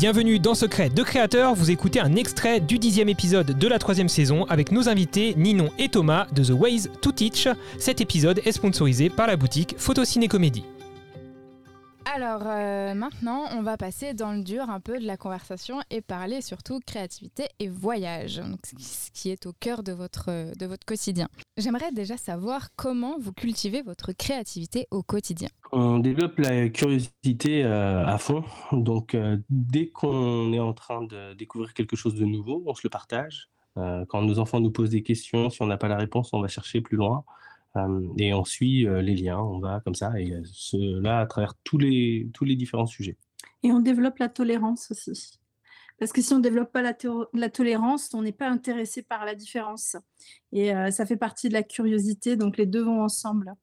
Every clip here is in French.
Bienvenue dans Secret de Créateur, vous écoutez un extrait du dixième épisode de la troisième saison avec nos invités Ninon et Thomas de The Ways to Teach. Cet épisode est sponsorisé par la boutique Photociné Comédie. Alors euh, maintenant, on va passer dans le dur un peu de la conversation et parler surtout créativité et voyage, ce qui est au cœur de votre, de votre quotidien. J'aimerais déjà savoir comment vous cultivez votre créativité au quotidien. On développe la curiosité euh, à fond, donc euh, dès qu'on est en train de découvrir quelque chose de nouveau, on se le partage. quand nos enfants nous posent des questions, si on n'a pas la réponse, on va chercher plus loin. Et on suit les liens, on va comme ça, et cela à travers tous les, tous les différents sujets. Et on développe la tolérance aussi. Parce que si on ne développe pas la, tolérance, on n'est pas intéressé par la différence. Et ça fait partie de la curiosité, donc les deux vont ensemble.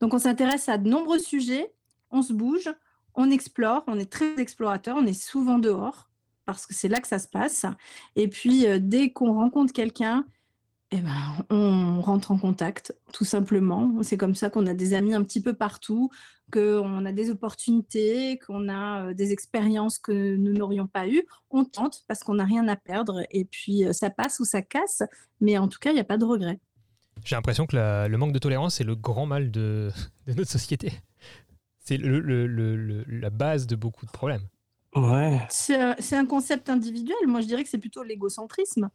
Donc on s'intéresse à de nombreux sujets, on se bouge, on explore, on est très explorateur, on est souvent dehors, parce que c'est là que ça se passe. Et puis dès qu'on rencontre quelqu'un, eh ben, on rentre en contact, tout simplement. C'est comme ça qu'on a des amis un petit peu partout, qu'on a des opportunités, qu'on a euh, des expériences que nous n'aurions pas eues. On tente parce qu'on n'a rien à perdre et puis euh, ça passe ou ça casse, mais en tout cas, il n'y a pas de regret. J'ai l'impression que le manque de tolérance est le grand mal de, notre société. C'est la base de beaucoup de problèmes. Ouais. C'est un concept individuel. Moi, je dirais que c'est plutôt l'égocentrisme.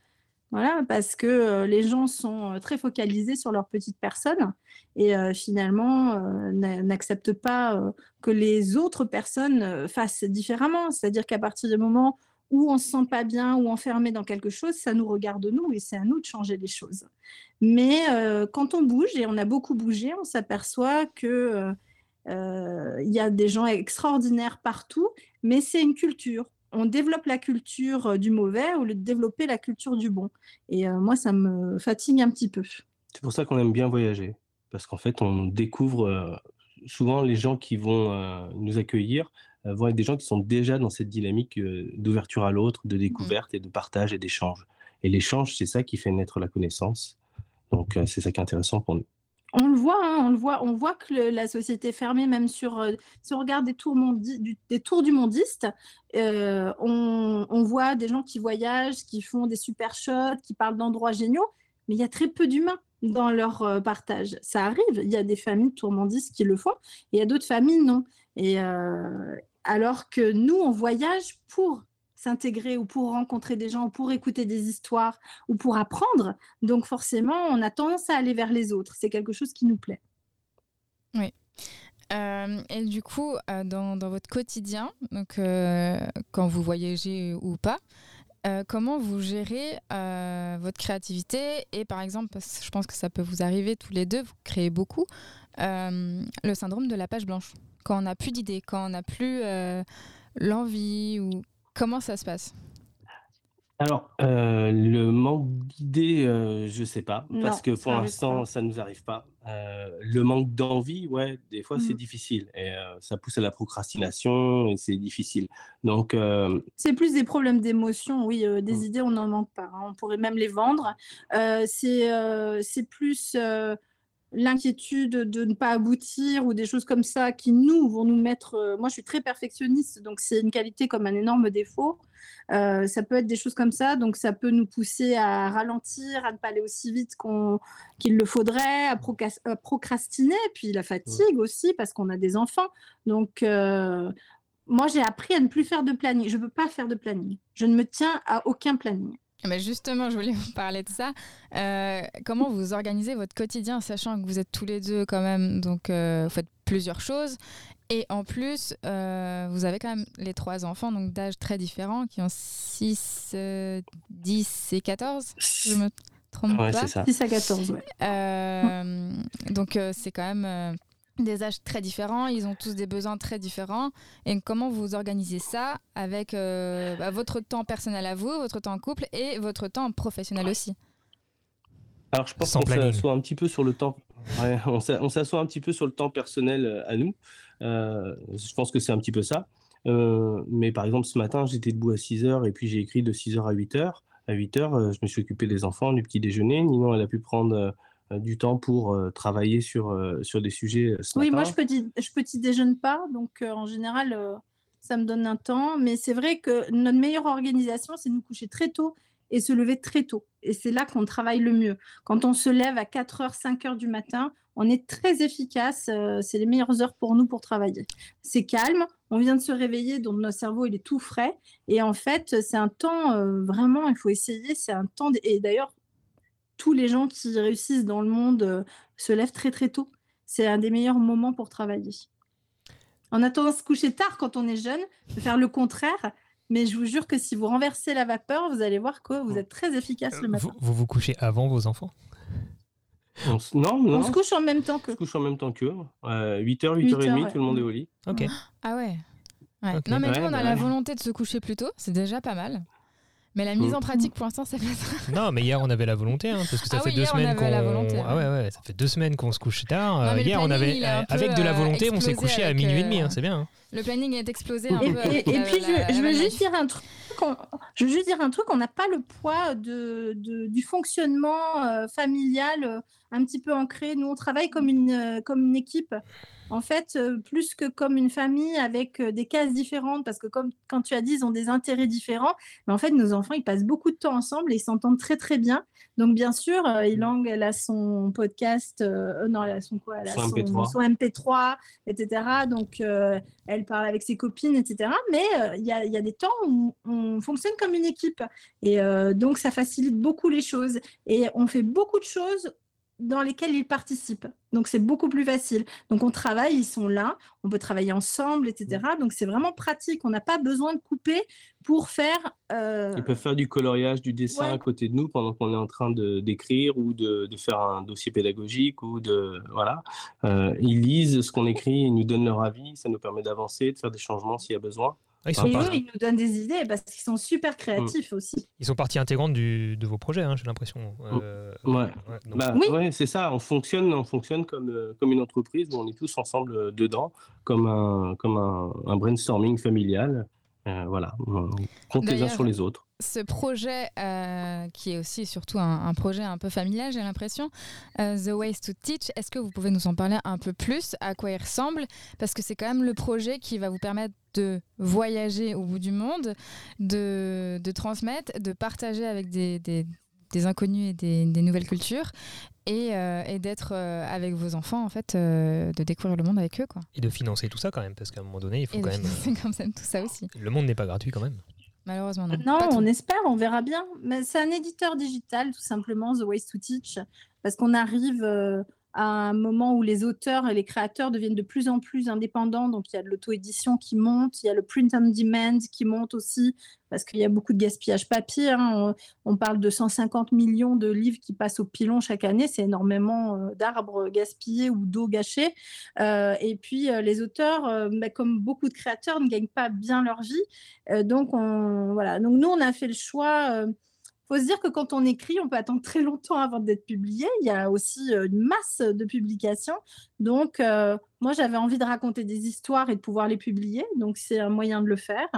Voilà, parce que euh, les gens sont euh, très focalisés sur leur petite personne et euh, finalement n'acceptent pas que les autres personnes fassent différemment. C'est-à-dire qu'à partir du moment où on se sent pas bien ou enfermé dans quelque chose, ça nous regarde nous et c'est à nous de changer les choses. Mais quand on bouge et on a beaucoup bougé, on s'aperçoit que il y a des gens extraordinaires partout, mais c'est une culture on développe la culture euh, du mauvais au lieu de développer la culture du bon. Et euh, moi, ça me fatigue un petit peu. C'est pour ça qu'on aime bien voyager, parce qu'en fait, on découvre euh, souvent les gens qui vont nous accueillir vont être des gens qui sont déjà dans cette dynamique d'ouverture à l'autre, de découverte et de partage et d'échange. Et l'échange, c'est ça qui fait naître la connaissance. Donc, c'est ça qui est intéressant pour nous. On le voit, hein, on le voit, on voit que la société fermée, même sur, euh, si on regarde des tours, du, des tours du mondiste, euh, on, voit des gens qui voyagent, qui font des super shots, qui parlent d'endroits géniaux, mais il y a très peu d'humains dans leur euh, partage. Ça arrive, il y a des familles tourmendistes qui le font, et il y a d'autres familles non. Et alors que nous, on voyage pour s'intégrer ou pour rencontrer des gens ou pour écouter des histoires ou pour apprendre. Donc forcément, on a tendance à aller vers les autres. C'est quelque chose qui nous plaît. Oui. Euh, et du coup, euh, dans, dans, votre quotidien, donc, euh, quand vous voyagez ou pas, comment vous gérez votre créativité? Et par exemple, parce que je pense que ça peut vous arriver tous les deux, vous créez beaucoup, le syndrome de la page blanche. Quand on n'a plus d'idées, quand on n'a plus l'envie ou Comment ça se passe? Alors, euh, le manque d'idées, euh, je sais pas, parce que pour l'instant, ça nous arrive pas. Euh, le manque d'envie, ouais, des fois, c'est mm. difficile. Et ça pousse à la procrastination et c'est difficile. Donc. C'est plus des problèmes d'émotion, oui. des mm. idées, on n'en manque pas. Hein. On pourrait même les vendre. c'est plus l'inquiétude de ne pas aboutir ou des choses comme ça qui nous vont nous mettre. Euh, moi, je suis très perfectionniste, donc c'est une qualité comme un énorme défaut. Euh, ça peut être des choses comme ça, donc ça peut nous pousser à ralentir, à ne pas aller aussi vite qu'il le faudrait, à, procrastiner, puis la fatigue aussi parce qu'on a des enfants. Donc euh, moi, j'ai appris à ne plus faire de planning. Je ne veux pas faire de planning. Je ne me tiens à aucun planning. Mais justement, je voulais vous parler de ça. Euh, comment vous organisez votre quotidien, sachant que vous êtes tous les deux quand même, donc euh, vous faites plusieurs choses. Et en plus, euh, vous avez quand même les trois enfants, donc d'âges très différents, qui ont 6, 10 et 14. Je me trompe ouais, pas. Ça. 6 à 14, ouais. donc c'est quand même des âges très différents, ils ont tous des besoins très différents. Et comment vous organisez ça avec euh, bah, votre temps personnel à vous, votre temps en couple et votre temps professionnel aussi? Alors je pense qu'on s'assoit un petit peu sur le temps. on s'assoit un petit peu sur le temps personnel euh, à nous. Euh, je pense que c'est un petit peu ça. mais par exemple, ce matin, j'étais debout à 6 h et puis j'ai écrit de 6 h à 8 h. À 8 h, je me suis occupé des enfants, du petit déjeuner. Ninon, elle a pu prendre euh, du temps pour euh, travailler sur, euh, sur des sujets Oui, moi, je petit, je petit déjeune pas. Donc, en général, ça me donne un temps. Mais c'est vrai que notre meilleure organisation, c'est de nous coucher très tôt et se lever très tôt. Et c'est là qu'on travaille le mieux. Quand on se lève à 4h, 5h du matin, on est très efficace. Euh, c'est les meilleures heures pour nous pour travailler. C'est calme, on vient de se réveiller, donc notre cerveau il est tout frais. Et en fait, c'est un temps euh, vraiment, il faut essayer. C'est un temps. Et d'ailleurs, tous les gens qui réussissent dans le monde euh, se lèvent très très tôt. C'est un des meilleurs moments pour travailler. On a tendance à se coucher tard quand on est jeune, de faire le contraire. Mais je vous jure que si vous renversez la vapeur, vous allez voir que vous êtes très efficace le matin. Vous vous, couchez avant vos enfants? On non, non. On se couche en même temps que. On se couche en même temps qu'eux. 8h, 8h30, tout le monde est au lit. Ok. Ah ouais. Non, mais nous, on a la volonté de se coucher plus tôt. C'est déjà pas mal. Mais la mise en pratique, pour l'instant, ça fait Non, mais hier, on avait la volonté, hein, parce que ça ah fait deux semaines qu'on. Ah ouais, ouais, ça fait deux semaines qu'on se couche tard. hier, on avait, avec de la euh, volonté, on s'est couché à minuit et demi, hein, euh, c'est bien. Hein. Le planning est explosé un et, peu. Et, puis, je, veux juste dire un truc. Je veux juste dire un truc, on n'a pas le poids de, du fonctionnement euh, familial un petit peu ancré. Nous, on travaille comme une, comme une équipe en fait, euh, plus que comme une famille avec euh, des cases différentes, parce que comme quand tu as dit, ils ont des intérêts différents, mais en fait, nos enfants, ils passent beaucoup de temps ensemble et ils s'entendent très, très bien. Donc, bien sûr, euh, Ilang, elle a son podcast, non, elle a son quoi? Elle a son, MP3. etc. Donc, elle parle avec ses copines, etc. Mais il y, a, des temps où on fonctionne comme une équipe. Et donc, ça facilite beaucoup les choses. Et on fait beaucoup de choses dans lesquels ils participent. Donc c'est beaucoup plus facile. Donc on travaille, ils sont là, on peut travailler ensemble, etc. Mmh. Donc c'est vraiment pratique. On n'a pas besoin de couper pour faire. Euh, ils peuvent faire du coloriage, du dessin à côté de nous pendant qu'on est en train de d'écrire ou de, de, faire un dossier pédagogique ou de voilà. Euh, ils lisent ce qu'on écrit, ils nous donnent leur avis, ça nous permet d'avancer, de faire des changements s'il y a besoin. Ah, ils, ils nous donnent des idées parce qu'ils sont super créatifs mm. aussi. Ils sont partie intégrante du, de vos projets, hein, j'ai l'impression. Mm. Euh, ouais, bah, oui. c'est ça. On fonctionne, on fonctionne comme, euh, comme une entreprise où on est tous ensemble euh, dedans, comme un, comme un, un brainstorming familial. Voilà, comptez les uns sur les autres. ce projet, euh, qui est aussi surtout un, projet un peu familial, j'ai l'impression, euh, The Ways to Teach, est-ce que vous pouvez nous en parler un peu plus? À quoi il ressemble? Parce que c'est quand même le projet qui va vous permettre de voyager au bout du monde, de, de transmettre, de partager avec des, des, des inconnus et des, des, nouvelles cultures, et, euh, et d'être avec vos enfants, en fait, de découvrir le monde avec eux. Quoi. Et de financer tout ça quand même, parce qu'à un moment donné, il faut et quand même... comme ça, tout ça aussi. Le monde n'est pas gratuit quand même. Malheureusement, non. Non, on espère, on verra bien. Mais c'est un éditeur digital, tout simplement, The Ways to Teach, parce qu'on arrive euh, à un moment où les auteurs et les créateurs deviennent de plus en plus indépendants. Donc, il y a de l'auto-édition qui monte, il y a le print on demand qui monte aussi, parce qu'il y a beaucoup de gaspillage papier. Hein. On, parle de 150 millions de livres qui passent au pilon chaque année. C'est énormément euh, d'arbres gaspillés ou d'eau gâchée. Euh, et puis, euh, les auteurs, bah, comme beaucoup de créateurs, ne gagnent pas bien leur vie. donc, on, voilà. donc, nous, on a fait le choix faut se dire que quand on écrit, on peut attendre très longtemps avant d'être publié. Il y a aussi euh, une masse de publications. Donc, euh, moi, j'avais envie de raconter des histoires et de pouvoir les publier. Donc, c'est un moyen de le faire.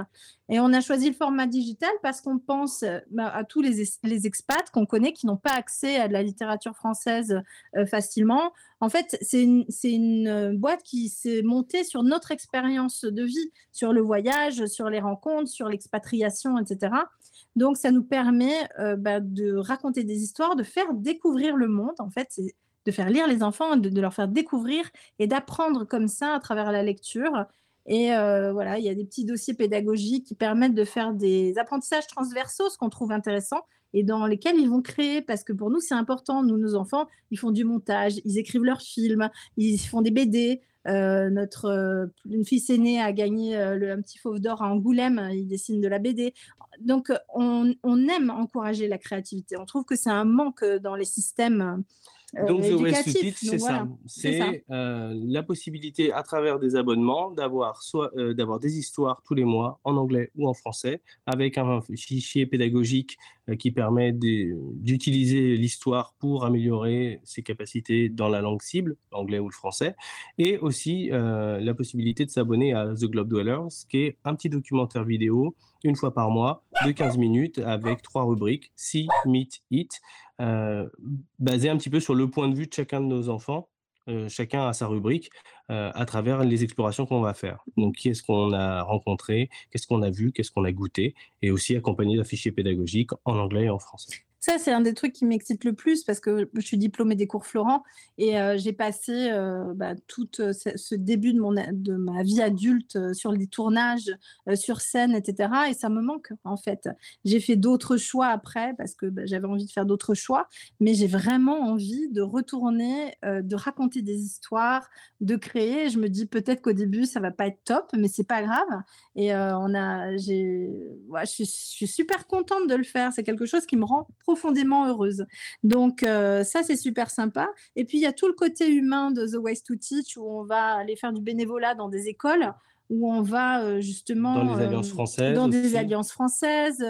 Et on a choisi le format digital parce qu'on pense euh, bah, à tous les, les expats qu'on connaît qui n'ont pas accès à de la littérature française facilement. En fait, c'est une, une, boîte qui s'est montée sur notre expérience de vie, sur le voyage, sur les rencontres, sur l'expatriation, etc. Donc, ça nous permet euh, bah, de raconter des histoires, de faire découvrir le monde. En fait, de faire lire les enfants, de, leur faire découvrir et d'apprendre comme ça à travers la lecture. Et euh, voilà, il y a des petits dossiers pédagogiques qui permettent de faire des apprentissages transversaux, ce qu'on trouve intéressant, et dans lesquels ils vont créer, parce que pour nous, c'est important. Nous, nos enfants, ils font du montage, ils écrivent leurs films, ils font des BD. Euh, notre euh, une fils aînée a gagné euh, le, un petit fauve d'or à Angoulême, il dessine de la BD. Donc, on, on, aime encourager la créativité. On trouve que c'est un manque dans les systèmes donc, The to Teach, c'est ça. C'est la possibilité, à travers des abonnements, d'avoir soit d'avoir des histoires tous les mois en anglais ou en français, avec un fichier pédagogique qui permet d'utiliser l'histoire pour améliorer ses capacités dans la langue cible, l'anglais ou le français, et aussi la possibilité de s'abonner à The Globe Dwellers, qui est un petit documentaire vidéo une fois par mois de 15 minutes avec trois rubriques, See, Meet, Eat, euh, basé un petit peu sur le point de vue de chacun de nos enfants chacun a sa rubrique à travers les explorations qu'on va faire. Donc, qu'est-ce qu'on a rencontré, qu'est-ce qu'on a vu, qu'est-ce qu'on a goûté, et aussi accompagné d'un fichier pédagogique en anglais et en français. Ça, c'est un des trucs qui m'excite le plus parce que je suis diplômée des cours Florent et euh, j'ai passé euh, bah, tout euh, ce, début de, mon, de ma vie adulte sur les tournages, sur scène, etc. Et ça me manque, en fait. J'ai fait d'autres choix après parce que bah, j'avais envie de faire d'autres choix, mais j'ai vraiment envie de retourner, de raconter des histoires, de créer. Je me dis peut-être qu'au début, ça va pas être top, mais c'est pas grave. Et on a, j'ai, ouais, je, suis super contente de le faire. C'est quelque chose qui me rend profondément heureuse. Donc euh, ça, c'est super sympa. Et puis, il y a tout le côté humain de The Ways to Teach, où on va aller faire du bénévolat dans des écoles, où on va euh, justement... Dans les alliances euh, françaises. Dans des alliances françaises.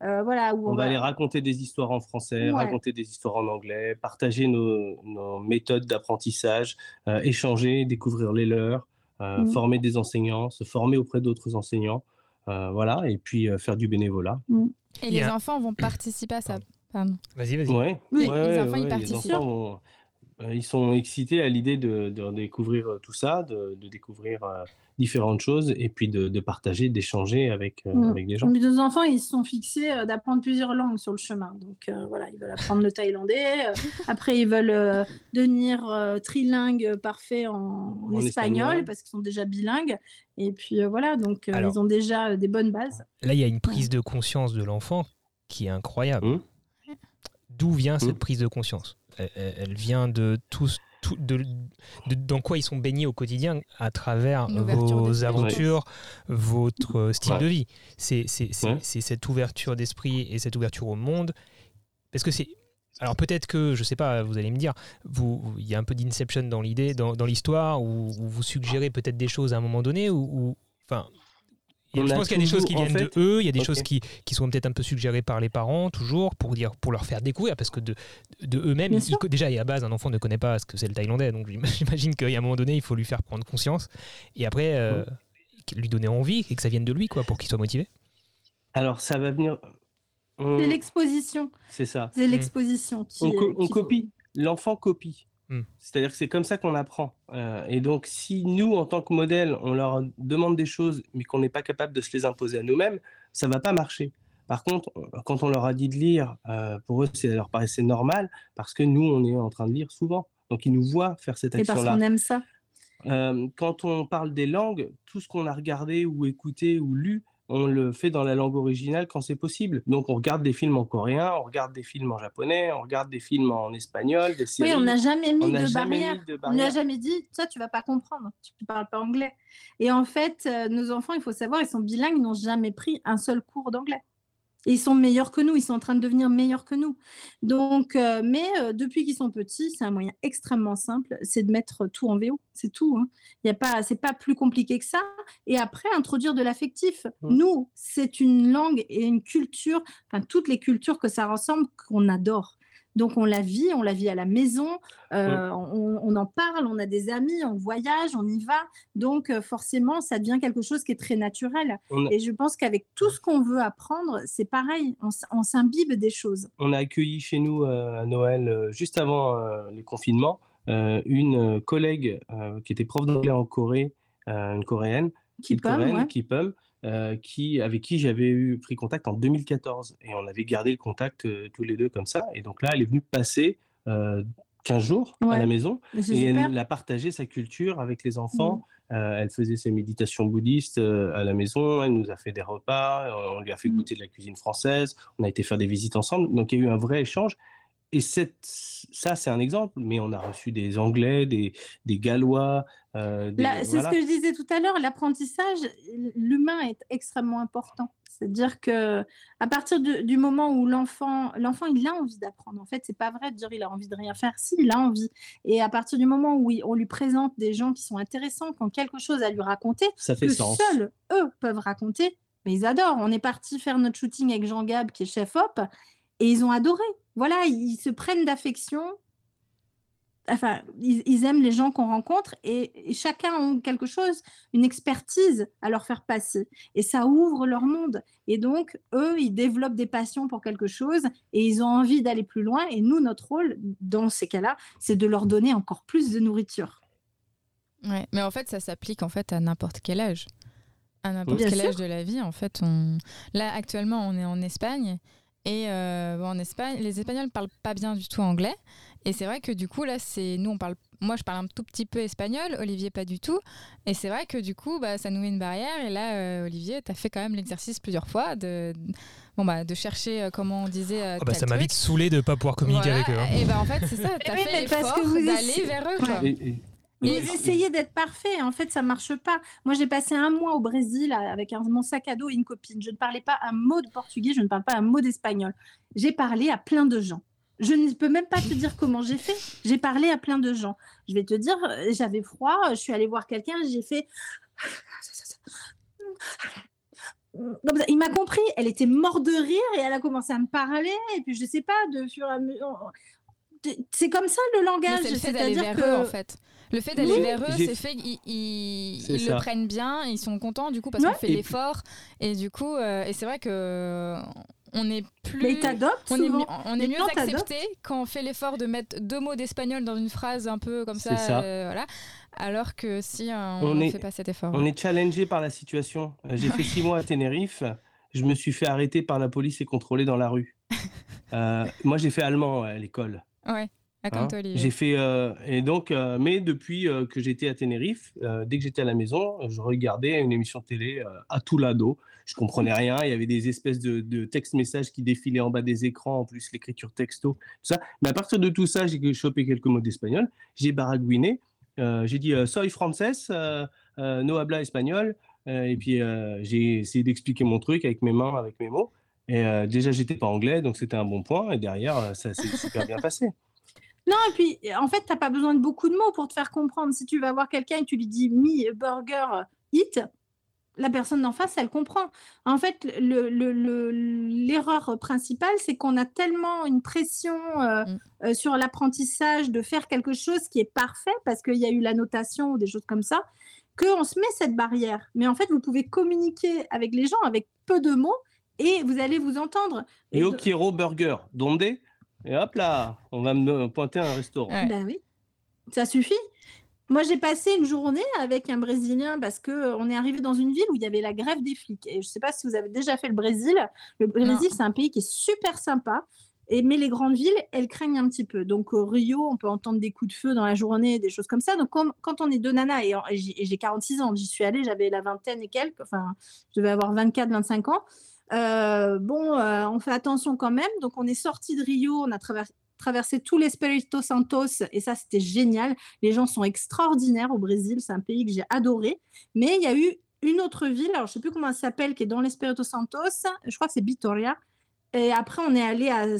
voilà, où on, va, aller raconter des histoires en français, raconter des histoires en anglais, partager nos, méthodes d'apprentissage, échanger, découvrir les leurs, mmh. former des enseignants, se former auprès d'autres enseignants, voilà, et puis faire du bénévolat. Mmh. Et les enfants vont participer à ça. Vas-y, vas-y. Ouais, oui, les enfants, ils participent. Euh, ils sont excités à l'idée de, découvrir euh, tout ça, de, découvrir euh, différentes choses et puis de, partager, d'échanger avec, mm. avec des gens. Mes deux enfants, ils se sont fixés d'apprendre plusieurs langues sur le chemin. Donc voilà, ils veulent apprendre le thaïlandais. après, ils veulent devenir trilingues parfaits en, espagnol, parce qu'ils sont déjà bilingues. Et puis voilà, donc ils ont déjà des bonnes bases. Là, il y a une prise de conscience de l'enfant qui est incroyable. Mmh. D'où vient cette mmh. prise de conscience elle, vient de tout, de, dans quoi ils sont baignés au quotidien à travers vos aventures, votre style de vie. C'est cette ouverture d'esprit et cette ouverture au monde. Parce que c'est. Alors peut-être que, je sais pas, vous allez me dire, il y a un peu d'inception dans l'idée, dans, dans l'histoire, où, vous suggérez peut-être des choses à un moment donné, ou, enfin, je pense qu'il y a des choses qui viennent de eux, il y a des choses qui, qui sont peut-être un peu suggérées par les parents, toujours, pour, dire, pour leur faire découvrir, parce que de, de eux-mêmes, déjà, à base, un enfant ne connaît pas ce que c'est le thaïlandais, donc j'imagine qu'à un moment donné, il faut lui faire prendre conscience, et après, euh, lui donner envie, et que ça vienne de lui, quoi, pour qu'il soit motivé. Alors, ça va venir... C'est l'exposition. C'est ça. C'est l'exposition. On, on copie. L'enfant copie. Hmm. C'est-à-dire que c'est comme ça qu'on apprend. Euh, et donc, si nous, en tant que modèle, on leur demande des choses, mais qu'on n'est pas capable de se les imposer à nous-mêmes, ça va pas marcher. Par contre, quand on leur a dit de lire, euh, pour eux, ça leur paraissait normal, parce que nous, on est en train de lire souvent. Donc, ils nous voient faire cette action-là. Et parce qu'on aime ça. Euh, quand on parle des langues, tout ce qu'on a regardé ou écouté ou lu, on le fait dans la langue originale quand c'est possible. Donc on regarde des films en coréen, on regarde des films en japonais, on regarde des films en espagnol, des séries. Oui, on n'a jamais mis, de, barrière. On n'a jamais dit, ça tu vas pas comprendre, tu ne parles pas anglais. Et en fait, euh, nos enfants, il faut savoir, ils sont bilingues, ils n'ont jamais pris un seul cours d'anglais ils sont meilleurs que nous, ils sont en train de devenir meilleurs que nous. Donc, euh, mais euh, depuis qu'ils sont petits, c'est un moyen extrêmement simple, c'est de mettre tout en VO, c'est tout. Hein. Il y a pas, c'est pas plus compliqué que ça. Et après, introduire de l'affectif. Mmh. Nous, c'est une langue et une culture, enfin toutes les cultures que ça ressemble, qu'on adore. Donc on la vit, on la vit à la maison, euh, on, en parle, on a des amis, on voyage, on y va. Donc euh, forcément, ça devient quelque chose qui est très naturel. Et je pense qu'avec tout ce qu'on veut apprendre, c'est pareil, on, s'imbibe des choses. On a accueilli chez nous euh, à Noël, juste avant les confinements, une collègue qui était prof d'anglais en Corée, une coréenne, qui, qui euh, qui, avec qui j'avais eu pris contact en 2014. Et on avait gardé le contact euh, tous les deux comme ça. Et donc là, elle est venue passer 15 euh, jours à la maison et elle a partagé sa culture avec les enfants. Mmh. elle faisait ses méditations bouddhistes à la maison, elle nous a fait des repas, on lui a fait mmh. goûter de la cuisine française, on a été faire des visites ensemble. Donc il y a eu un vrai échange. Et cette, ça, c'est un exemple, mais on a reçu des Anglais, des, des Gallois. Euh, c'est ce que je disais tout à l'heure, l'apprentissage, l'humain est extrêmement important. C'est-à-dire que à partir du moment où l'enfant, l'enfant, il a envie d'apprendre. En fait, c'est pas vrai de dire il a envie de rien faire. Si, il a envie. Et à partir du moment où on lui présente des gens qui sont intéressants, qui ont quelque chose à lui raconter, ça fait que sens. seuls eux peuvent raconter. Mais ils adorent. On est parti faire notre shooting avec Jean Gab, qui est chef op, et ils ont adoré voilà, ils se prennent d'affection. enfin, ils, aiment les gens qu'on rencontre et, chacun a quelque chose, une expertise à leur faire passer. Et ça ouvre leur monde. Et donc, eux, ils développent des passions pour quelque chose et ils ont envie d'aller plus loin. Et nous, notre rôle, dans ces cas-là, c'est de leur donner encore plus de nourriture. Ouais, mais en fait, ça s'applique en fait à n'importe quel âge. À n'importe quel âge de la vie, en fait. On... Là, actuellement, on est en Espagne. Et euh, en Espagne, les Espagnols ne parlent pas bien du tout anglais. Et c'est vrai que du coup, là, c'est nous, on parle. Moi, je parle un tout petit peu espagnol, Olivier pas du tout. Et c'est vrai que du coup, bah, ça nous met une barrière. Et là, euh, Olivier, tu as fait quand même l'exercice plusieurs fois de, bon, bah, de chercher, euh, comment on disait. Euh, ah bah, ça m'a vite saoulé de ne pas pouvoir communiquer avec eux. Hein. Et bah, en fait, c'est ça, tu as fait l'effort d'aller vers eux. Et essayer d'être parfait. En fait, ça marche pas. Moi, j'ai passé un mois au Brésil avec un, mon sac à dos et une copine. Je ne parlais pas un mot de portugais, je ne parle pas un mot d'espagnol. J'ai parlé à plein de gens. Je ne peux même pas te dire comment j'ai fait. J'ai parlé à plein de gens. Je vais te dire, euh, j'avais froid, je suis allée voir quelqu'un, j'ai fait. Il m'a compris, elle était morte de rire et elle a commencé à me parler. Et puis, je sais pas, de fur et à mesure. C'est comme ça le langage. C'est le fait d'aller vers eux, en fait. Le fait d'aller vers eux, c'est fait qu'ils ils, le prennent bien, ils sont contents du coup parce qu'on fait l'effort. Et du coup, euh, et c'est vrai que on est plus. on, est, on est mieux accepté quand on fait l'effort de mettre deux mots d'espagnol dans une phrase un peu comme ça. Euh, voilà. Alors que si euh, on ne fait pas cet effort. On est challengé par la situation. Euh, j'ai fait six mois à Tenerife. Je me suis fait arrêter par la police et contrôler dans la rue. moi, j'ai fait allemand à l'école. Ouais. Hein? j'ai fait et donc mais depuis que j'étais à Tenerife, dès que j'étais à la maison, je regardais une émission de télé à tout lado je comprenais rien. Il y avait des espèces de, de textes-messages qui défilaient en bas des écrans, en plus l'écriture texto, tout ça. Mais à partir de tout ça, j'ai chopé quelques mots d'espagnol. J'ai baragouiné. Euh, j'ai dit euh, soy euh, no habla espagnol. et puis j'ai essayé d'expliquer mon truc avec mes mains, avec mes mots. Et déjà, j'étais pas anglais, donc c'était un bon point. Et derrière, ça s'est super bien passé. Non, et puis en fait, tu n'as pas besoin de beaucoup de mots pour te faire comprendre. Si tu vas voir quelqu'un et tu lui dis mi burger eat, la personne d'en face, elle comprend. En fait, l'erreur le, principale, c'est qu'on a tellement une pression euh, mm. euh, sur l'apprentissage de faire quelque chose qui est parfait, parce qu'il y a eu la notation ou des choses comme ça, qu'on se met cette barrière. Mais en fait, vous pouvez communiquer avec les gens avec peu de mots et vous allez vous entendre. Et au Kiro Burger, Dondé Et hop là, on va me pointer un restaurant. Ben oui, ça suffit. Moi, j'ai passé une journée avec un Brésilien parce que euh, on est arrivé dans une ville où il y avait la grève des flics. Et je ne sais pas si vous avez déjà fait le Brésil. Le Brésil, c'est un pays qui est super sympa. Et, mais les grandes villes, elles craignent un petit peu. Donc, au Rio, on peut entendre des coups de feu dans la journée, des choses comme ça. Donc, quand on est deux nanas, et, j'ai 46 ans, j'y suis allée, j'avais la vingtaine et quelques, enfin, je devais avoir 24, 25 ans. Euh, bon, euh, on fait attention quand même. Donc, on est sorti de Rio, on a traversé, traversé tous les Espírito Santos et ça, c'était génial. Les gens sont extraordinaires au Brésil. C'est un pays que j'ai adoré. Mais il y a eu une autre ville, alors je ne sais plus comment elle s'appelle, qui est dans l'Espírito Santos. Je crois que c'est Vitoria. Et après, on est allé à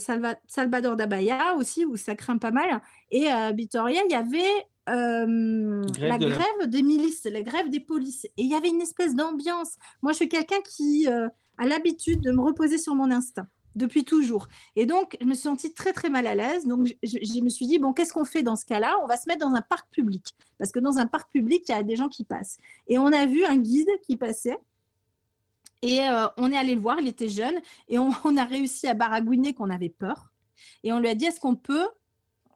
Salvador da Bahia aussi, où ça craint pas mal. Et à Vitoria, il y avait euh, la grève des milices, la grève des polices. Et il y avait une espèce d'ambiance. Moi, je suis quelqu'un qui euh, a l'habitude de me reposer sur mon instinct depuis toujours. Et donc, je me suis sentie très, très mal à l'aise. Donc, je, me suis dit, bon, qu'est-ce qu'on fait dans ce cas-là? On va se mettre dans un parc public. Parce que dans un parc public, il y a des gens qui passent. Et on a vu un guide qui passait. Et euh, on est allé le voir, il était jeune. Et on, a réussi à baragouiner qu'on avait peur. Et on lui a dit, est-ce qu'on peut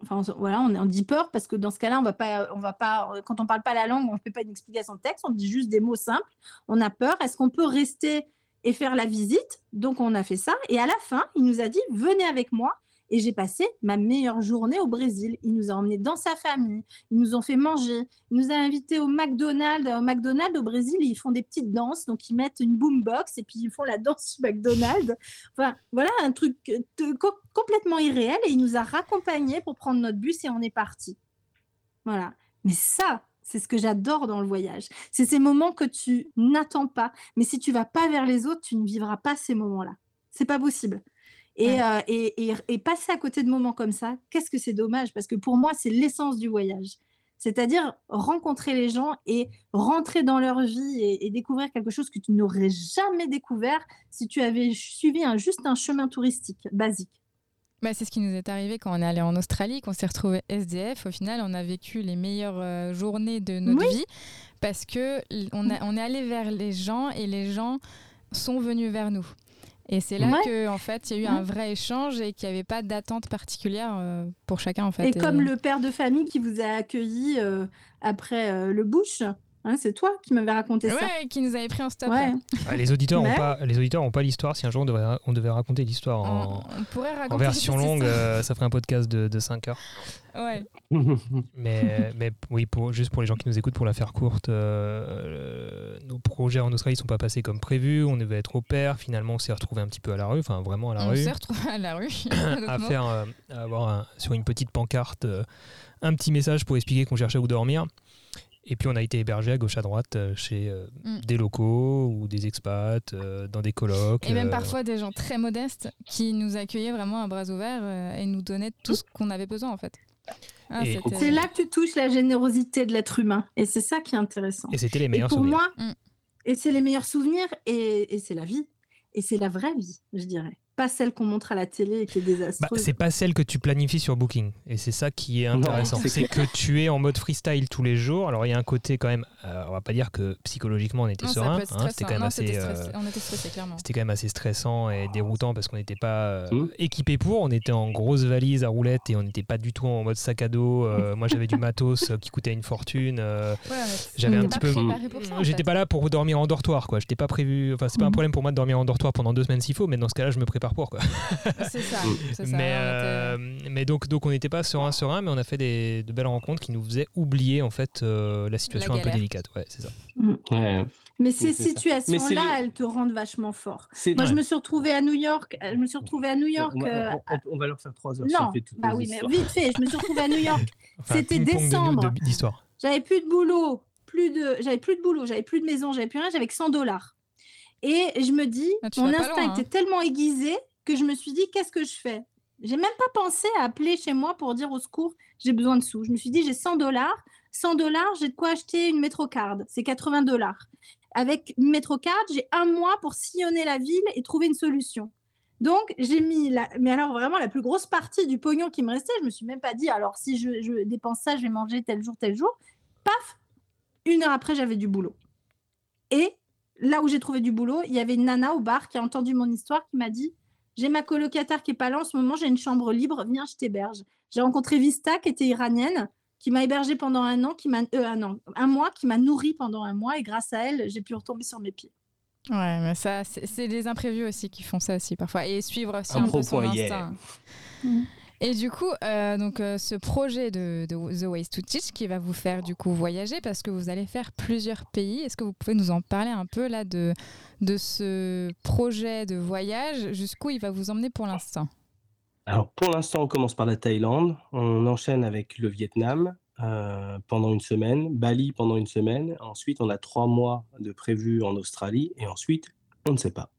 Enfin, voilà, on, on, dit peur parce que dans ce cas-là, on va pas, on va pas, quand on parle pas la langue, on ne fait pas une explication de texte, on dit juste des mots simples. On a peur. Est-ce qu'on peut rester et faire la visite. Donc, on a fait ça. Et à la fin, il nous a dit, venez avec moi. Et j'ai passé ma meilleure journée au Brésil. Il nous a emmenés dans sa famille. Ils nous ont fait manger. Il nous a invités au McDonald's. Au McDonald's, au Brésil, ils font des petites danses. Donc, ils mettent une boombox et puis ils font la danse du McDonald's. Enfin, voilà un truc euh, complètement irréel. Et il nous a raccompagnés pour prendre notre bus et on est parti. Voilà. Mais ça, c'est ce que j'adore dans le voyage. C'est ces moments que tu n'attends pas. Mais si tu vas pas vers les autres, tu ne vivras pas ces moments-là. C'est pas possible. Et, euh, et, et, passer à côté de moments comme ça, qu'est-ce que c'est dommage? Parce que pour moi, c'est l'essence du voyage. C'est-à-dire rencontrer les gens et rentrer dans leur vie et, découvrir quelque chose que tu n'aurais jamais découvert si tu avais suivi un, juste un chemin touristique basique. Bah, c'est ce qui nous est arrivé quand on est allé en Australie, qu'on s'est retrouvé SDF. Au final, on a vécu les meilleures euh, journées de notre vie parce que on, on est allé vers les gens et les gens sont venus vers nous. Et c'est là que en fait, il y a eu un vrai échange et qu'il n'y avait pas d'attente particulière euh, pour chacun en fait. Et, comme le père de famille qui vous a accueilli euh, après le bush, Hein, c'est toi qui m'avais raconté ça. Ouais, qui nous avait pris en stop. les auditeurs n'ont pas, les auditeurs ont pas l'histoire. Si un jour on devait, on devait raconter l'histoire en, en, version longue, euh, ça ferait un podcast de, de 5 heures. Ouais. mais, mais oui, pour, juste pour les gens qui nous écoutent, pour la faire courte, euh, nos projets en Australie ne sont pas passés comme prévu. On devait être au père. Finalement, on s'est retrouvé un petit peu à la rue, enfin vraiment à la rue. On s'est retrouvé à la rue. à faire, euh, avoir sur une petite pancarte un petit message pour expliquer qu'on cherchait où dormir. Et puis on a été hébergé à gauche à droite euh, chez euh, mm. des locaux ou des expats, euh, dans des colloques. Et même parfois des gens très modestes qui nous accueillaient vraiment à bras ouverts et nous donnaient tout ce qu'on avait besoin en fait. Ah, c'est là que tu touches la générosité de l'être humain. Et c'est ça qui est intéressant. Et c'était les meilleurs pour souvenirs. Moi, mm. Et c'est les meilleurs souvenirs et, et c'est la vie. Et c'est la vraie vie, je dirais pas celle qu'on montre à la télé et qui est désastreuse. Bah, c'est pas celle que tu planifies sur Booking. Et c'est ça qui est intéressant. C'est que tu es en mode freestyle tous les jours. Alors il y a un côté quand même, euh, on va pas dire que psychologiquement on était serein. Hein, c'était quand même assez. Euh, c'était quand même assez stressant et déroutant parce qu'on n'était pas euh, mmh. équipé pour. On était en grosse valise à roulettes et on n'était pas du tout en mode sac à dos. moi j'avais du matos qui coûtait une fortune. j'avais un petit peu. J'étais pas là pour dormir en dortoir quoi. J'étais pas prévu. Enfin c'est pas un mmh. problème pour moi de dormir en dortoir pendant deux semaines s'il faut, mais dans ce cas-là je me prépare pour quoi. c'est ça. mais, euh, mais donc, donc on n'était pas serein, serein, mais on a fait des, de belles rencontres qui nous faisaient oublier en fait euh, la situation un peu délicate. Ouais, c'est ça. Mm. Mais ces situations-là, elles te rendent vachement fort. Moi, je me suis retrouvée à New York. Je me suis retrouvée à New York. On va, euh, on, va leur faire trois heures. Non, bah oui, mais vite fait. Je me suis retrouvée à New York. C'était décembre. J'avais plus de boulot, plus de, j'avais plus de boulot, j'avais plus de maison, j'avais plus rien. J'avais que 100 dollars. Et je me dis, ah, mon instinct était hein. tellement aiguisé que je me suis dit, qu'est-ce que je fais? J'ai même pas pensé à appeler chez moi pour dire au secours, j'ai besoin de sous. Je me suis dit, j'ai 100 dollars. 100 dollars, j'ai de quoi acheter une métrocard. C'est 80 dollars. Avec une métrocard, j'ai un mois pour sillonner la ville et trouver une solution. Donc, j'ai mis, la... mais alors vraiment la plus grosse partie du pognon qui me restait, je me suis même pas dit, alors si je, je dépense ça, je vais manger tel jour, tel jour. Paf, une heure après, j'avais du boulot. Et là où j'ai trouvé du boulot, il y avait une nana au bar qui a entendu mon histoire qui m'a dit J'ai ma colocataire qui est pas là en ce moment, j'ai une chambre libre, viens, je t'héberge. J'ai rencontré Vista qui était iranienne, qui m'a hébergé pendant un an, qui m'a euh, un an, un mois, qui m'a nourri pendant un mois et grâce à elle, j'ai pu retomber sur mes pieds. Ouais, mais ça, c'est des imprévus aussi qui font ça aussi parfois et suivre aussi un, peu son instinct. Mm. Et du coup, euh, donc, euh, ce projet de, The Ways to Teach qui va vous faire du coup voyager parce que vous allez faire plusieurs pays. Est-ce que vous pouvez nous en parler un peu là de, de ce projet de voyage? Jusqu'où il va vous emmener pour l'instant? Alors pour l'instant, on commence par la Thaïlande, on enchaîne avec le Vietnam euh, pendant une semaine, Bali pendant une semaine. Ensuite, on a trois mois de prévu en Australie et ensuite, on ne sait pas.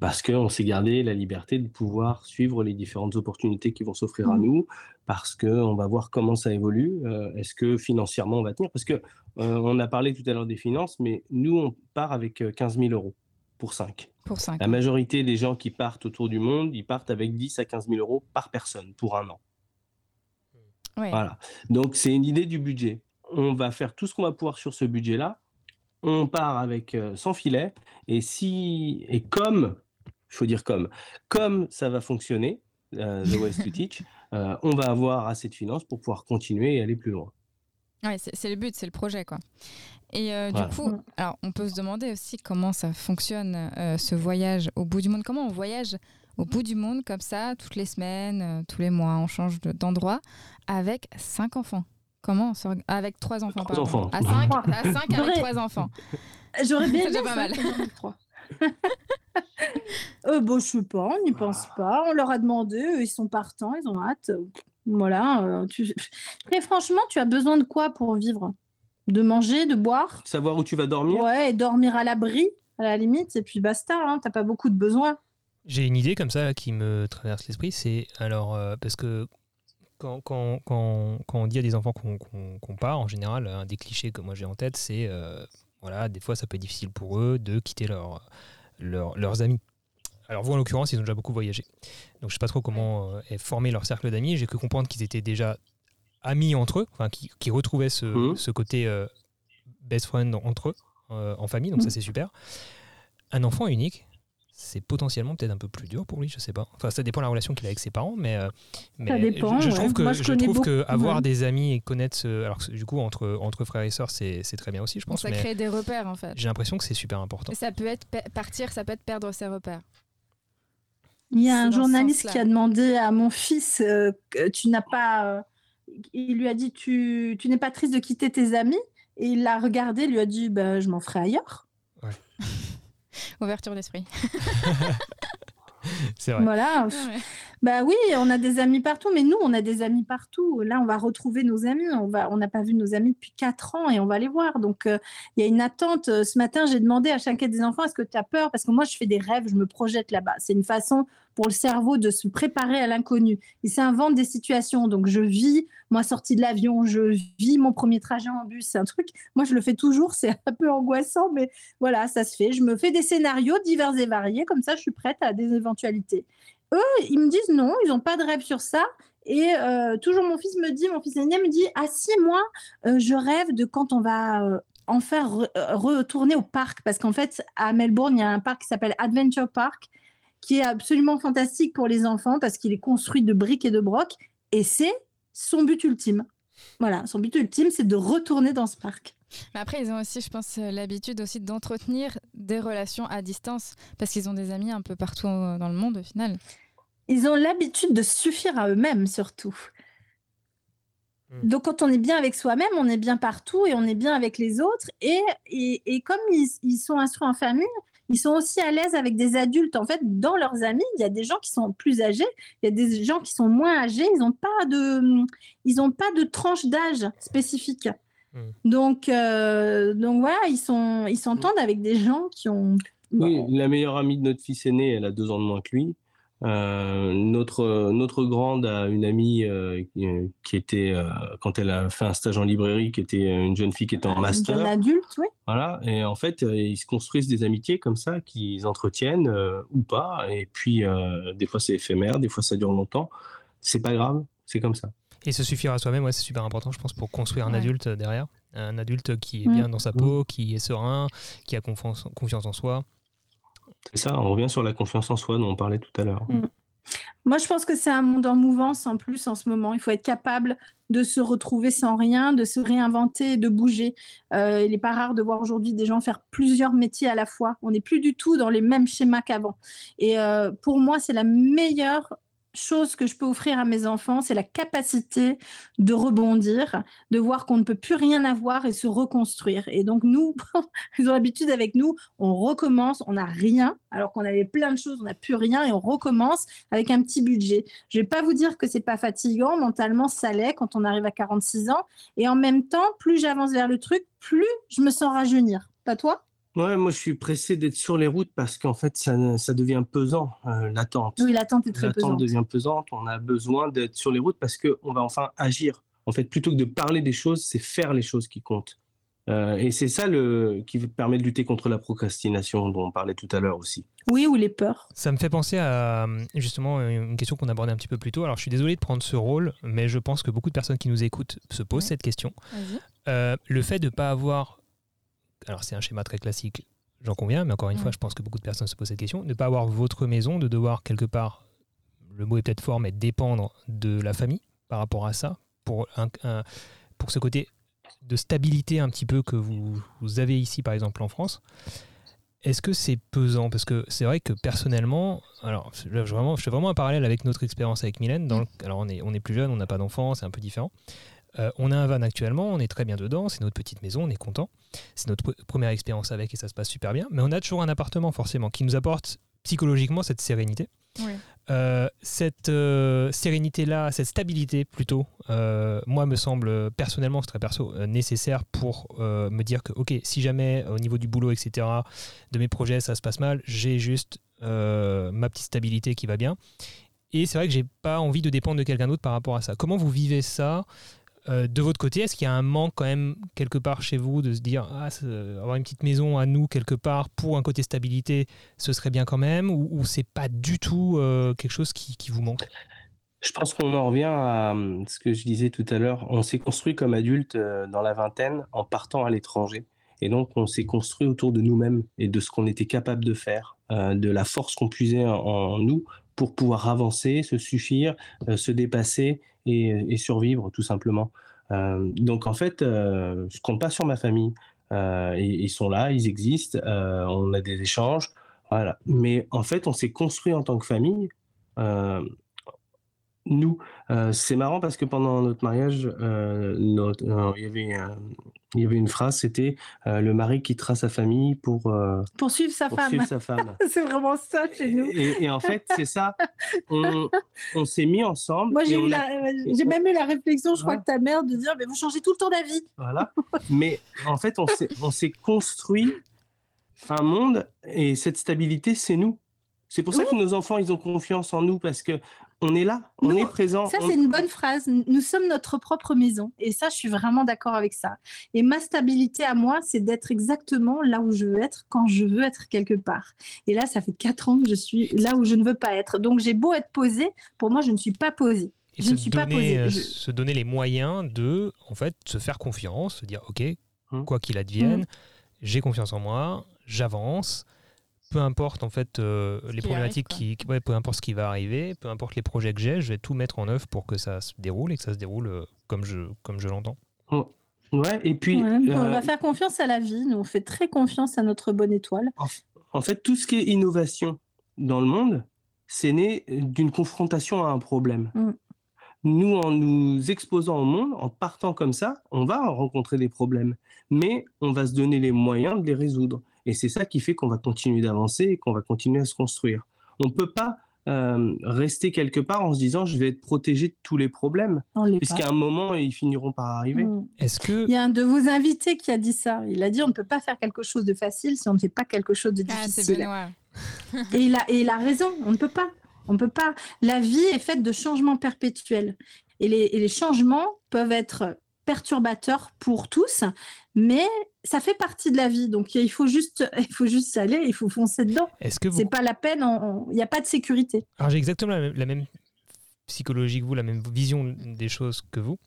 Parce qu'on s'est gardé la liberté de pouvoir suivre les différentes opportunités qui vont s'offrir à nous, parce qu'on va voir comment ça évolue. Euh, est-ce que financièrement on va tenir? Parce que euh, on a parlé tout à l'heure des finances, mais nous on part avec 15 euh, 000 euros pour 5. Pour 5. La majorité des gens qui partent autour du monde, ils partent avec 10 à 15 000 euros par personne pour un an. Voilà. Donc c'est une idée du budget. On va faire tout ce qu'on va pouvoir sur ce budget-là on part avec sans filet. Et si et comme il faut dire comme comme ça va fonctionner The West to Teach on va avoir assez de finances pour pouvoir continuer et aller plus loin. Ouais, c'est le but c'est le projet quoi. Et du coup alors on peut se demander aussi comment ça fonctionne ce voyage au bout du monde. Comment on voyage au bout du monde comme ça toutes les semaines tous les mois on change d'endroit avec cinq enfants? Comment Avec trois enfants. Trois enfants. À cinq, à cinq avec trois enfants. J'aurais bien dit pas mal. euh, bon, je sais pas, on n'y pense pas. On leur a demandé, ils sont partants, ils ont hâte. Voilà. Euh, tu... Très franchement, tu as besoin de quoi pour vivre? De manger, de boire? Savoir où tu vas dormir? Ouais, et dormir à l'abri, à la limite, et puis basta, hein, t'as pas beaucoup de besoins. J'ai une idée comme ça qui me traverse l'esprit, c'est alors, euh, parce que quand, quand, quand, quand, on dit à des enfants qu'on part, en général, un des clichés que moi j'ai en tête, c'est euh, voilà, des fois ça peut être difficile pour eux de quitter leur, leurs amis. alors vous en l'occurrence, ils ont déjà beaucoup voyagé. Donc je sais pas trop comment euh, est formé leur cercle d'amis. J'ai que comprendre qu'ils étaient déjà amis entre eux, enfin qui, qui retrouvaient ce, mmh. ce côté euh, best friend entre eux euh, en famille. Donc ça mmh. c'est super. Un enfant unique, c'est potentiellement peut-être un peu plus dur pour lui, je sais pas. Enfin, ça dépend de la relation qu'il a avec ses parents, mais, mais ça dépend, je, trouve que, je, trouve que avoir des amis et connaître ce, alors du coup entre entre frères et sœurs, c'est très bien aussi, je pense. Ça crée des repères en fait. J'ai l'impression que c'est super important. ça peut être partir, ça peut être perdre ses repères. Il y a un journaliste qui a demandé à mon fils euh, que tu n'as pas. Euh, il lui a dit tu, tu n'es pas triste de quitter tes amis et il l'a regardé, lui a dit bah, je m'en ferai ailleurs. Ouverture d'esprit. C'est vrai. Voilà. Bah oui, on a des amis partout, mais nous, on a des amis partout. Là, on va retrouver nos amis. On va, on n'a pas vu nos amis depuis quatre ans et on va les voir. Donc, euh, il y a une attente. Ce matin, j'ai demandé à chacun des enfants est-ce que tu as peur? Parce que moi, je fais des rêves, je me projette là-bas. C'est une façon pour le cerveau de se préparer à l'inconnu. Il s'invente des situations. Donc, je vis, moi, sortie de l'avion, je vis mon premier trajet en bus. C'est un truc, moi, je le fais toujours. C'est un peu angoissant, mais voilà, ça se fait. Je me fais des scénarios divers et variés. Comme ça, je suis prête à des éventualités. Eux, ils me disent non, ils n'ont pas de rêve sur ça. Et euh, toujours, mon fils me dit, mon fils aîné me dit, ah si, moi, euh, je rêve de quand on va euh, enfin retourner au parc. Parce qu'en fait, à Melbourne, il y a un parc qui s'appelle Adventure Park qui est absolument fantastique pour les enfants parce qu'il est construit de briques et de brocs et c'est son but ultime. Voilà, son but ultime, c'est de retourner dans ce parc. Mais après, ils ont aussi, je pense, l'habitude aussi d'entretenir des relations à distance parce qu'ils ont des amis un peu partout dans le monde au final. Ils ont l'habitude de suffire à eux-mêmes surtout. Hmm. Donc, quand on est bien avec soi-même, on est bien partout et on est bien avec les autres. Et, et, comme ils, ils, sont instruits en famille, ils sont aussi à l'aise avec des adultes. En fait, dans leurs amis, il y a des gens qui sont plus âgés, il y a des gens qui sont moins âgés. Ils n'ont pas de, ils ont pas de tranche d'âge spécifique. Hmm. Donc, euh, donc voilà, ils sont, ils s'entendent avec des gens qui ont. Oui, la meilleure amie de notre fils aîné, elle a deux ans de moins que lui. Euh, notre, notre grande a une amie euh, qui, était, euh, quand elle a fait un stage en librairie, qui était une jeune fille qui était en master. Une adulte, oui. Voilà, et en fait, ils se construisent des amitiés comme ça, qu'ils entretiennent ou pas. Et puis, des fois, c'est éphémère, des fois, ça dure longtemps. C'est pas grave, c'est comme ça. Et se suffire à soi-même, ouais, c'est super important, je pense, pour construire un adulte derrière. Un adulte qui est mm. bien dans sa peau, qui est serein, qui a confiance, confiance en soi. C'est ça, on revient sur la confiance en soi dont on parlait tout à l'heure. Mm. Moi, je pense que c'est un monde en mouvance en plus en ce moment. Il faut être capable de se retrouver sans rien, de se réinventer, de bouger. Euh, il n'est pas rare de voir aujourd'hui des gens faire plusieurs métiers à la fois. On n'est plus du tout dans les mêmes schémas qu'avant. Et euh, pour moi, c'est la meilleure chose que je peux offrir à mes enfants, c'est la capacité de rebondir, de voir qu'on ne peut plus rien avoir et se reconstruire. Et donc nous, ils ont l'habitude avec nous, on recommence, on n'a rien, alors qu'on avait plein de choses, on n'a plus rien et on recommence avec un petit budget. Je vais pas vous dire que c'est pas fatigant, mentalement ça l'est quand on arrive à 46 ans. Et en même temps, plus j'avance vers le truc, plus je me sens rajeunir. Pas toi? Ouais, moi je suis pressé d'être sur les routes parce qu'en fait ça, ça, devient pesant, euh, l'attente. Oui, l'attente est très pesante. L'attente devient pesante, on a besoin d'être sur les routes parce qu'on va enfin agir. En fait, plutôt que de parler des choses, c'est faire les choses qui comptent. Euh, et c'est ça le, qui permet de lutter contre la procrastination dont on parlait tout à l'heure aussi. Oui, ou les peurs. Ça me fait penser à justement une question qu'on abordait un petit peu plus tôt. Alors je suis désolé de prendre ce rôle, mais je pense que beaucoup de personnes qui nous écoutent se posent cette question. Euh, le fait de ne pas avoir alors c'est un schéma très classique, j'en conviens, mais encore une fois, je pense que beaucoup de personnes se posent cette question, ne pas avoir votre maison, de devoir quelque part, le mot est peut-être fort, mais dépendre de la famille par rapport à ça, pour, un, pour ce côté de stabilité un petit peu que vous, vous avez ici, par exemple, en France. Est-ce que c'est pesant? Parce que c'est vrai que personnellement, alors je, vraiment, je fais vraiment un parallèle avec notre expérience avec Mylène. Dans alors on est, on est plus jeune, on n'a pas d'enfants, c'est un peu différent. Euh, on a un van actuellement, on est très bien dedans, c'est notre petite maison, on est content. C'est notre première expérience avec et ça se passe super bien. Mais on a toujours un appartement forcément qui nous apporte psychologiquement cette sérénité. Euh, cette euh, sérénité-là, cette stabilité plutôt, moi me semble personnellement, c'est très perso, nécessaire pour me dire que, ok, si jamais au niveau du boulot, etc., de mes projets, ça se passe mal, j'ai juste ma petite stabilité qui va bien. Et c'est vrai que j'ai pas envie de dépendre de quelqu'un d'autre par rapport à ça. Comment vous vivez ça Euh, de votre côté, est-ce qu'il y a un manque quand même quelque part chez vous de se dire ah, avoir une petite maison à nous quelque part pour un côté stabilité, ce serait bien quand même ou, c'est pas du tout euh, quelque chose qui, vous manque? Je pense qu'on en revient à ce que je disais tout à l'heure. On s'est construit comme adulte euh, dans la vingtaine en partant à l'étranger. Et donc, on s'est construit autour de nous-mêmes et de ce qu'on était capable de faire, de la force qu'on puisait en, nous pour pouvoir avancer, se suffire, se dépasser et, survivre tout simplement. Euh, donc en fait, euh, je compte pas sur ma famille. Euh, ils sont là, ils existent, on a des échanges, voilà. Mais en fait, on s'est construit en tant que famille nous. Euh, c'est marrant parce que pendant notre mariage, euh, notre, euh, il, y avait, il y avait une phrase, c'était le mari quittera sa famille pour, poursuivre sa femme. c'est vraiment ça chez nous. Et, en fait, c'est ça. On, on s'est mis ensemble. Moi, j'ai, même eu la réflexion, je crois que ta mère, de dire mais vous changez tout le temps d'avis. Voilà. mais en fait, on s'est, on s'est construit un monde et cette stabilité, c'est nous. C'est pour ça que nos enfants, ils ont confiance en nous parce que on est là, on est présent. Ça, c'est une bonne phrase. Nous sommes notre propre maison. Et ça, je suis vraiment d'accord avec ça. Et ma stabilité à moi, c'est d'être exactement là où je veux être quand je veux être quelque part. Et là, ça fait quatre ans que je suis là où je ne veux pas être. Donc, j'ai beau être posée, pour moi, je ne suis pas posée. je ne suis pas posée. Euh, se donner les moyens de, en fait, se faire confiance, se dire, OK, hum. quoi qu'il advienne, hum. j'ai confiance en moi, j'avance peu importe en fait euh, les problématiques qui, peu importe ce qui va arriver, peu importe les projets que j'ai, je vais tout mettre en œuvre pour que ça se déroule et que ça se déroule euh, comme je comme je l'entends. Oh. Ouais, et puis on va euh, faire confiance à la vie, nous on fait très confiance à notre bonne étoile. En, fait, tout ce qui est innovation dans le monde, c'est né d'une confrontation à un problème. Mm. Nous, en nous exposant au monde, en partant comme ça, on va rencontrer des problèmes, mais on va se donner les moyens de les résoudre. Et c'est ça qui fait qu'on va continuer d'avancer et qu'on va continuer à se construire. On ne peut pas euh, rester quelque part en se disant je vais être protégé de tous les problèmes, puisqu'à un moment ils finiront par arriver. Mm. Est-ce que il y a un de vos invités qui a dit ça Il a dit on ne peut pas faire quelque chose de facile si on ne fait pas quelque chose de ah, difficile. et il a et il a raison. On ne peut pas. On peut pas. La vie est faite de changements perpétuels et les, et les changements peuvent être perturbateurs pour tous, mais ça fait partie de la vie. Donc il faut juste, il faut juste aller, il faut foncer dedans. Est-ce que c'est pas la peine Il n'y a pas de sécurité. Alors j'ai exactement la même, psychologie que vous, la même vision des choses que vous.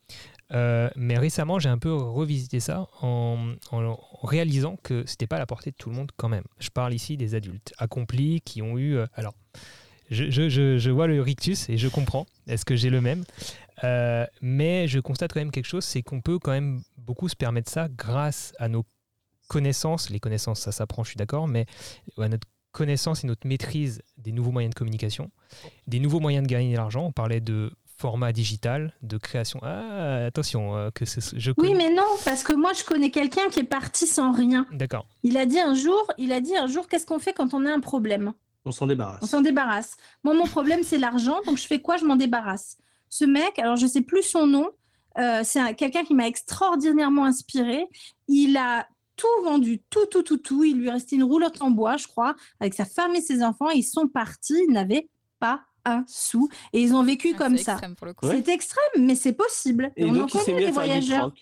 Euh, mais récemment, j'ai un peu revisité ça en, réalisant que c'était pas à la portée de tout le monde quand même. Je parle ici des adultes accomplis qui ont eu. Euh, alors, je, je, je, vois le rictus et je comprends. Est-ce que j'ai le même euh, Mais je constate quand même quelque chose, c'est qu'on peut quand même beaucoup se permettre ça grâce à nos connaissances. Les connaissances, ça s'apprend, je suis d'accord, mais à notre connaissance et notre maîtrise des nouveaux moyens de communication, des nouveaux moyens de gagner de l'argent. On parlait de format digital, de création. Ah, attention, euh, que je Oui, mais non, parce que moi, je connais quelqu'un qui est parti sans rien. D'accord. Il a dit un jour, il a dit un jour, qu'est-ce qu'on fait quand on a un problème? On s'en débarrasse. On s'en débarrasse. Moi, mon problème, c'est l'argent. Donc, je fais quoi? Je m'en débarrasse. Ce mec, alors je ne sais plus son nom, euh, c'est quelqu'un qui m'a extraordinairement inspiré. Il a tout vendu, tout, tout, tout, tout. Il lui restait une roulotte en bois, je crois, avec sa femme et ses enfants. Ils sont partis. Ils n'avaient pas un sou. Et ils ont vécu ah, comme ça. C'est extrême, mais c'est possible. Et on en connaît les voyageurs.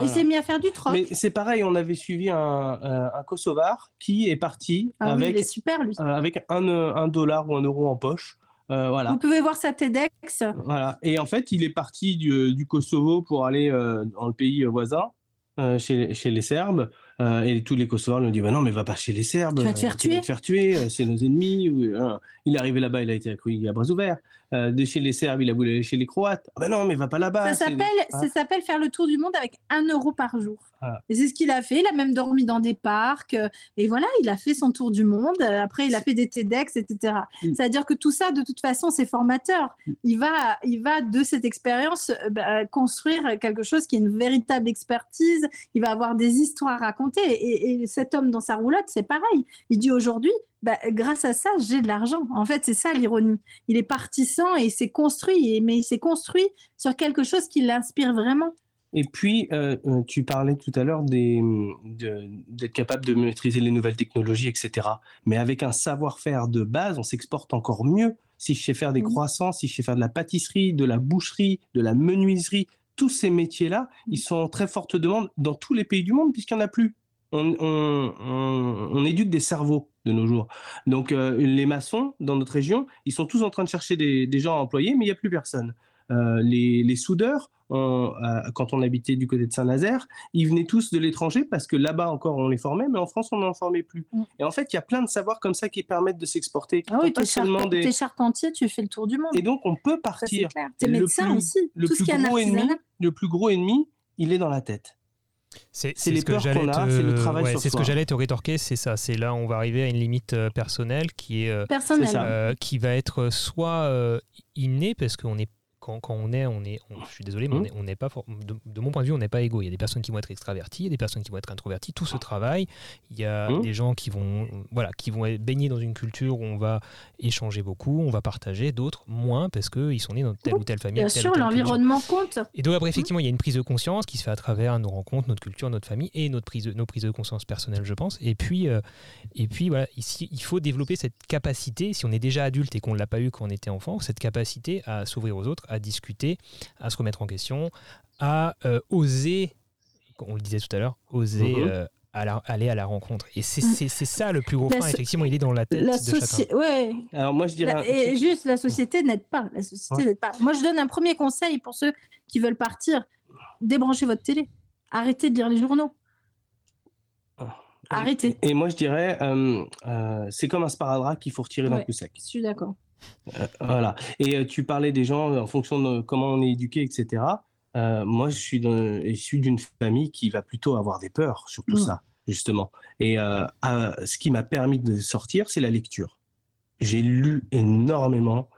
Il s'est mis à faire du troc. Mais c'est pareil, on avait suivi un, un, Kosovar qui est parti ah avec, super, lui. Euh, avec un, un, dollar ou un euro en poche. Euh, voilà. Vous pouvez voir sa TEDx. Voilà. Et en fait, il est parti du, du Kosovo pour aller euh, dans le pays voisin, chez, chez, les Serbes. Et tous les Kosovars lui ont dit bah non, mais va pas chez les Serbes. Tu vas te faire tuer. faire tuer, c'est nos ennemis. il est arrivé là-bas, il a été accueilli à bras ouverts. Euh, de chez les Serbes, il a voulu aller chez les Croates. Ah ben non, mais va pas là-bas. Ça s'appelle, s'appelle faire le tour du monde avec un euro par jour. Ah. Et c'est ce qu'il a fait. Il a même dormi dans des parcs. Euh, et voilà, il a fait son tour du monde. Après, il a fait des TEDx, etc. Mm. C'est-à-dire que tout ça, de toute façon, c'est formateur. Mm. Il va, il va de cette expérience euh, bah, construire quelque chose qui est une véritable expertise. Il va avoir des histoires à raconter. Et, et cet homme dans sa roulotte, c'est pareil. Il dit aujourd'hui, bah, grâce à ça, j'ai de l'argent. En fait, c'est ça l'ironie. Il est partisan et il s'est construit, mais il s'est construit sur quelque chose qui l'inspire vraiment. Et puis, euh, euh, tu parlais tout à l'heure d'être capable de maîtriser les nouvelles technologies, etc. Mais avec un savoir-faire de base, on s'exporte encore mieux. Si je sais faire des croissants, si je sais faire de la pâtisserie, de la boucherie, de la menuiserie, tous ces métiers-là, ils sont en très forte demande dans tous les pays du monde puisqu'il n'y en a plus. On, éduque des cerveaux de nos jours. Donc euh, les maçons dans notre région, ils sont tous en train de chercher des, gens à employer, mais il n'y a plus personne. Euh, les, soudeurs, euh, quand on habitait du côté de Saint-Nazaire, ils venaient tous de l'étranger parce que là-bas encore on les formait, mais en France on n'en formait plus. Mm. Et en fait, il y a plein de savoirs comme ça qui permettent de s'exporter. Ah oui, t'es des... charpentier, tu fais le tour du monde. Et donc on peut partir. T'es médecin aussi. Le plus, gros ennemi, le plus gros ennemi, il est dans la tête. C'est les peurs qu'on a, c'est le travail sur C'est ce que j'allais te rétorquer, c'est ça. C'est là on va arriver à une limite euh, personnelle qui est, euh, qui va être soit innée parce qu'on est quand, on est, on est je suis désolé, mais on n'est pas, de, mon point de vue, on n'est pas égaux. Il y a des personnes qui vont être extraverties, il y a des personnes qui vont être introverties. Tout se travaille. Il y a des gens qui vont, voilà, qui vont être baignés dans une culture où on va échanger beaucoup, on va partager, d'autres moins parce qu'ils sont nés dans telle ou telle famille. Bien sûr, l'environnement compte. Et donc après, effectivement, il y a une prise de conscience qui se fait à travers nos rencontres, notre culture, notre famille et notre prise de, nos prises de conscience personnelles, je pense. Et puis, euh, et puis voilà, ici, il faut développer cette capacité, si on est déjà adulte et qu'on ne l'a pas eu quand on était enfant, cette capacité à s'ouvrir aux autres, à discuter, à se remettre en question, à euh, oser, on le disait tout à l'heure, oser mhm. euh, aller à la rencontre. Et c'est mm. ça le plus gros frein, effectivement, il est dans la tête la de chacun. Ouais. Alors moi je dirais... et juste, la société n'aide pas. La société pas. Moi je donne un premier conseil pour ceux qui veulent partir. Débranchez votre télé. Arrêtez de lire les journaux. Ah. Arrêtez. Et moi je dirais, euh, c'est comme un sparadrap qu'il faut retirer d'un coup sec. Je suis d'accord. Euh, voilà. Et euh, tu parlais des gens en fonction de comment on est éduqué, etc. Euh, moi, je suis issu d'une famille qui va plutôt avoir des peurs sur tout mmh. ça, justement. Et ce qui m'a permis de sortir, c'est la lecture. J'ai lu énormément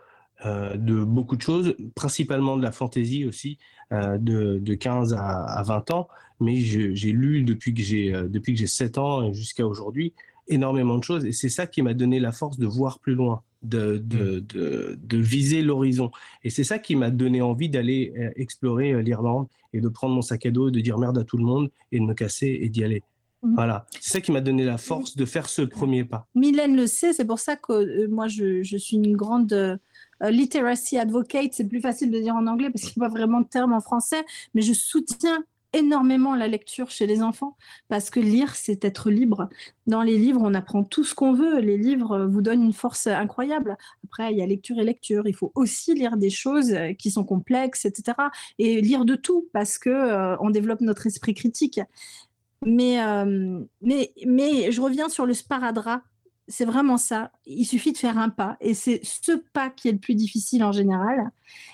de beaucoup de choses, principalement de la fantaisie aussi, de, de, 15 à, à, 20 ans. Mais j'ai lu depuis que j'ai depuis que j'ai 7 ans jusqu'à aujourd'hui énormément de choses. Et c'est ça qui m'a donné la force de voir plus loin, de, de, mm. de, de viser l'horizon. Et c'est ça qui m'a donné envie d'aller euh, explorer euh, l'Irlande et de prendre mon sac à dos, de dire merde à tout le monde et de me casser et d'y aller. Mm. Voilà, c'est ça qui m'a donné la force de faire ce premier pas. Mylène le sait, c'est pour ça que euh, moi je, je, suis une grande literacy advocate. C'est plus facile de dire en anglais parce qu'il n'y a pas vraiment de terme en français, mais je soutiens énormément la lecture chez les enfants parce que lire, c'est être libre. Dans les livres, on apprend tout ce qu'on veut. Les livres vous donnent une force incroyable. Après, il y a lecture et lecture. Il faut aussi lire des choses qui sont complexes, etc. Et lire de tout parce que euh, on développe notre esprit critique. Mais, euh, mais, mais je reviens sur le sparadrap c'est vraiment ça. Il suffit de faire un pas. Et c'est ce pas qui est le plus difficile en général.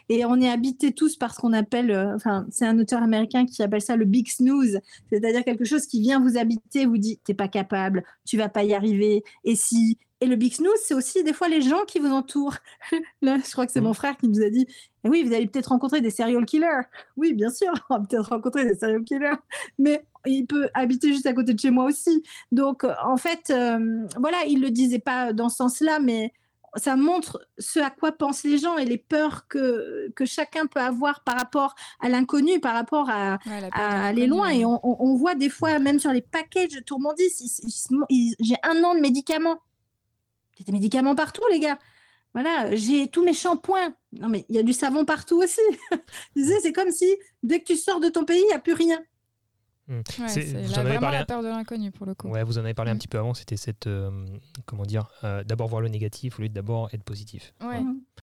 Et on est habités tous par ce qu'on appelle, euh, c'est un auteur américain qui appelle ça le big snooze, c'est-à-dire quelque chose qui vient vous habiter, vous dit, t'es pas capable, tu vas pas y arriver, et si, et le big snooze, c'est aussi des fois les gens qui vous entourent. Là, je crois que c'est mon frère qui nous a dit eh Oui, vous allez peut-être rencontrer des serial killers. Oui, bien sûr, on va peut-être rencontrer des serial killers. Mais il peut habiter juste à côté de chez moi aussi. Donc, en fait, euh, voilà, il ne le disait pas dans ce sens-là, mais ça montre ce à quoi pensent les gens et les peurs que, que chacun peut avoir par rapport à l'inconnu, par rapport à, aller loin. Et on, voit des fois, même sur les packages de Tourmandis, j'ai un an de médicaments. J'ai des médicaments partout, les gars. Voilà, j'ai tous mes shampoings. Non, mais il y a du savon partout aussi. c'est comme si dès que tu sors de ton pays, il n'y a plus rien. Hmm. vous en avez parlé la peur de l'inconnu pour le coup. Ouais, vous en avez parlé un hmm. petit peu avant. C'était cette, euh, comment dire, euh, d'abord voir le négatif au lieu de d'abord être positif. Ouais. Hmm.